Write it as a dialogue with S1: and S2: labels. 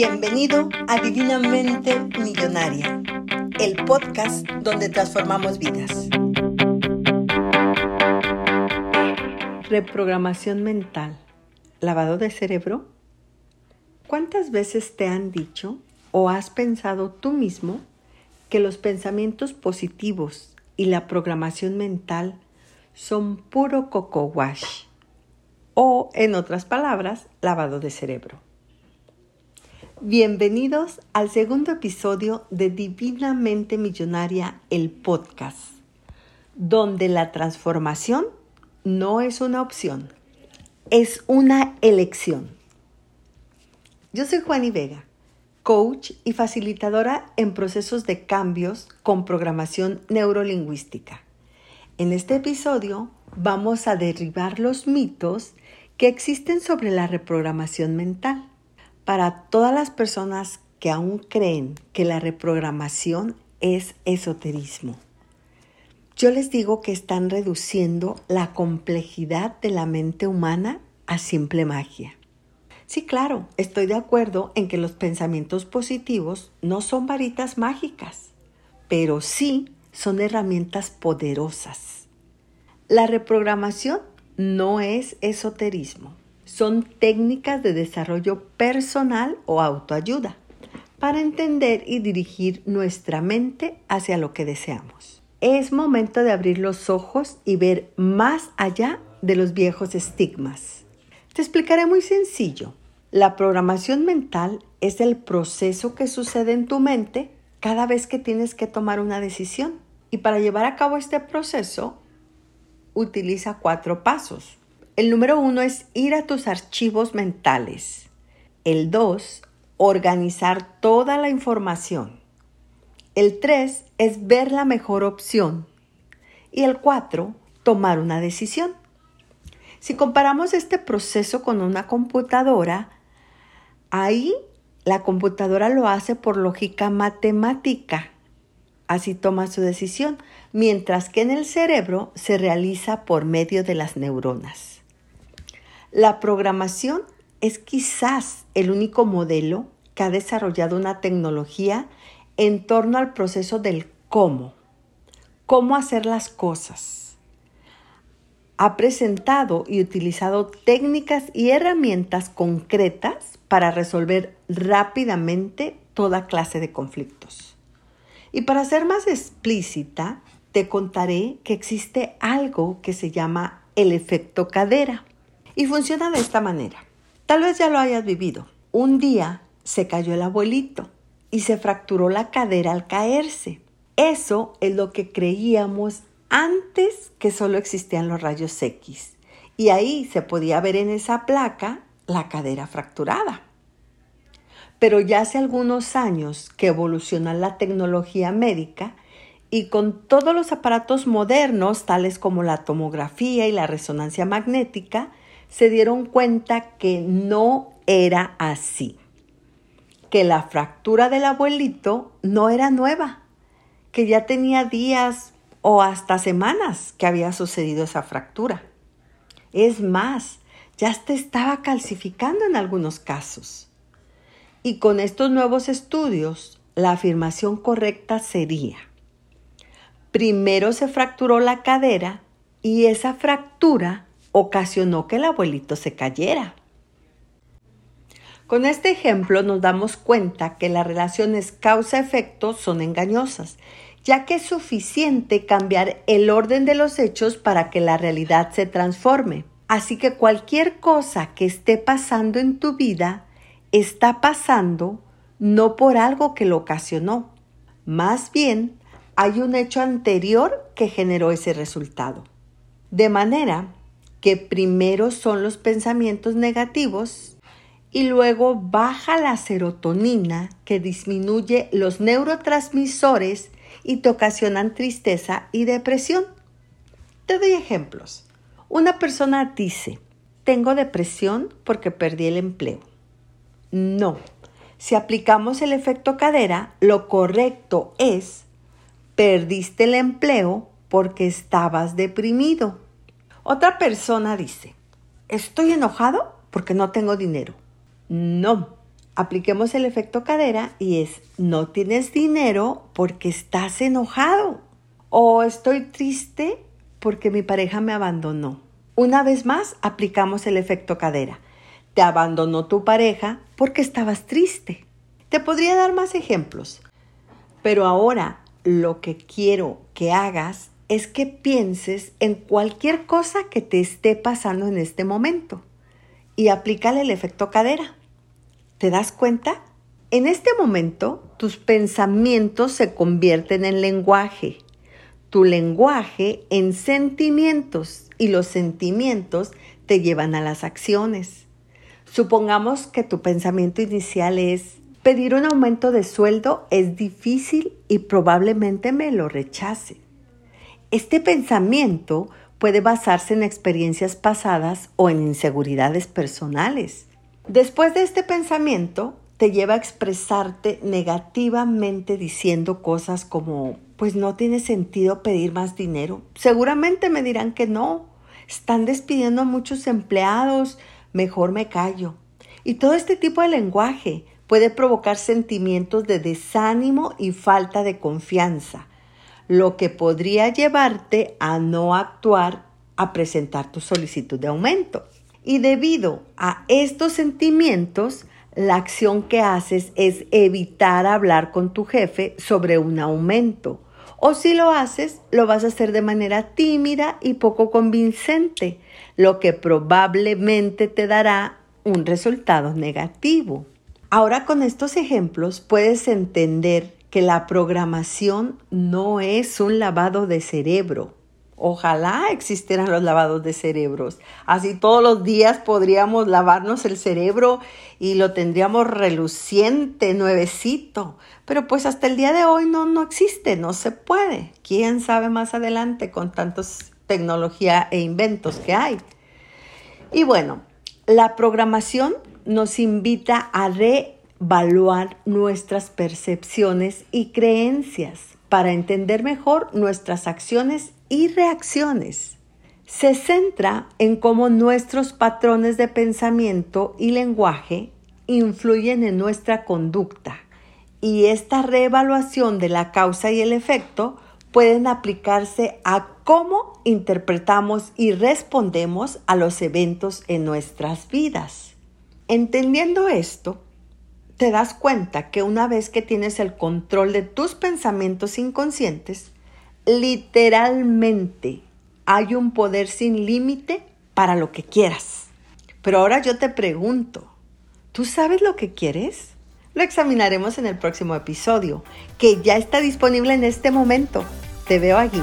S1: Bienvenido a Divinamente Millonaria, el podcast donde transformamos vidas. Reprogramación mental, lavado de cerebro. ¿Cuántas veces te han dicho o has pensado tú mismo que los pensamientos positivos y la programación mental son puro coco wash? O, en otras palabras, lavado de cerebro. Bienvenidos al segundo episodio de Divinamente Millonaria, el podcast, donde la transformación no es una opción, es una elección. Yo soy Juani Vega, coach y facilitadora en procesos de cambios con programación neurolingüística. En este episodio vamos a derribar los mitos que existen sobre la reprogramación mental para todas las personas que aún creen que la reprogramación es esoterismo. Yo les digo que están reduciendo la complejidad de la mente humana a simple magia. Sí, claro, estoy de acuerdo en que los pensamientos positivos no son varitas mágicas, pero sí son herramientas poderosas. La reprogramación no es esoterismo son técnicas de desarrollo personal o autoayuda para entender y dirigir nuestra mente hacia lo que deseamos. Es momento de abrir los ojos y ver más allá de los viejos estigmas. Te explicaré muy sencillo. La programación mental es el proceso que sucede en tu mente cada vez que tienes que tomar una decisión. Y para llevar a cabo este proceso, utiliza cuatro pasos. El número uno es ir a tus archivos mentales. El dos, organizar toda la información. El tres es ver la mejor opción. Y el cuatro, tomar una decisión. Si comparamos este proceso con una computadora, ahí la computadora lo hace por lógica matemática. Así toma su decisión, mientras que en el cerebro se realiza por medio de las neuronas. La programación es quizás el único modelo que ha desarrollado una tecnología en torno al proceso del cómo, cómo hacer las cosas. Ha presentado y utilizado técnicas y herramientas concretas para resolver rápidamente toda clase de conflictos. Y para ser más explícita, te contaré que existe algo que se llama el efecto cadera. Y funciona de esta manera. Tal vez ya lo hayas vivido. Un día se cayó el abuelito y se fracturó la cadera al caerse. Eso es lo que creíamos antes que solo existían los rayos X. Y ahí se podía ver en esa placa la cadera fracturada. Pero ya hace algunos años que evoluciona la tecnología médica y con todos los aparatos modernos, tales como la tomografía y la resonancia magnética, se dieron cuenta que no era así, que la fractura del abuelito no era nueva, que ya tenía días o hasta semanas que había sucedido esa fractura. Es más, ya se estaba calcificando en algunos casos. Y con estos nuevos estudios, la afirmación correcta sería, primero se fracturó la cadera y esa fractura ocasionó que el abuelito se cayera. Con este ejemplo nos damos cuenta que las relaciones causa-efecto son engañosas, ya que es suficiente cambiar el orden de los hechos para que la realidad se transforme. Así que cualquier cosa que esté pasando en tu vida está pasando no por algo que lo ocasionó, más bien hay un hecho anterior que generó ese resultado. De manera que primero son los pensamientos negativos y luego baja la serotonina que disminuye los neurotransmisores y te ocasionan tristeza y depresión. Te doy ejemplos. Una persona dice, tengo depresión porque perdí el empleo. No, si aplicamos el efecto cadera, lo correcto es, perdiste el empleo porque estabas deprimido. Otra persona dice, estoy enojado porque no tengo dinero. No, apliquemos el efecto cadera y es, no tienes dinero porque estás enojado o estoy triste porque mi pareja me abandonó. Una vez más, aplicamos el efecto cadera. Te abandonó tu pareja porque estabas triste. Te podría dar más ejemplos, pero ahora lo que quiero que hagas es que pienses en cualquier cosa que te esté pasando en este momento y aplícale el efecto cadera. ¿Te das cuenta? En este momento, tus pensamientos se convierten en lenguaje, tu lenguaje en sentimientos y los sentimientos te llevan a las acciones. Supongamos que tu pensamiento inicial es, pedir un aumento de sueldo es difícil y probablemente me lo rechace. Este pensamiento puede basarse en experiencias pasadas o en inseguridades personales. Después de este pensamiento, te lleva a expresarte negativamente diciendo cosas como, pues no tiene sentido pedir más dinero. Seguramente me dirán que no. Están despidiendo a muchos empleados, mejor me callo. Y todo este tipo de lenguaje puede provocar sentimientos de desánimo y falta de confianza, lo que podría llevarte a no actuar a presentar tu solicitud de aumento. Y debido a estos sentimientos, la acción que haces es evitar hablar con tu jefe sobre un aumento. O si lo haces, lo vas a hacer de manera tímida y poco convincente, lo que probablemente te dará un resultado negativo. Ahora con estos ejemplos puedes entender que la programación no es un lavado de cerebro, Ojalá existieran los lavados de cerebros. Así todos los días podríamos lavarnos el cerebro y lo tendríamos reluciente, nuevecito. Pero pues hasta el día de hoy no, no existe, no se puede. ¿Quién sabe más adelante con tantos tecnología e inventos que hay? Y bueno, la programación nos invita a reevaluar nuestras percepciones y creencias para entender mejor nuestras acciones y reacciones. Se centra en cómo nuestros patrones de pensamiento y lenguaje influyen en nuestra conducta y esta reevaluación de la causa y el efecto pueden aplicarse a cómo interpretamos y respondemos a los eventos en nuestras vidas. Entendiendo esto, te das cuenta que una vez que tienes el control de tus pensamientos inconscientes, literalmente hay un poder sin límite para lo que quieras. Pero ahora yo te pregunto, ¿tú sabes lo que quieres? Lo examinaremos en el próximo episodio, que ya está disponible en este momento. Te veo aquí.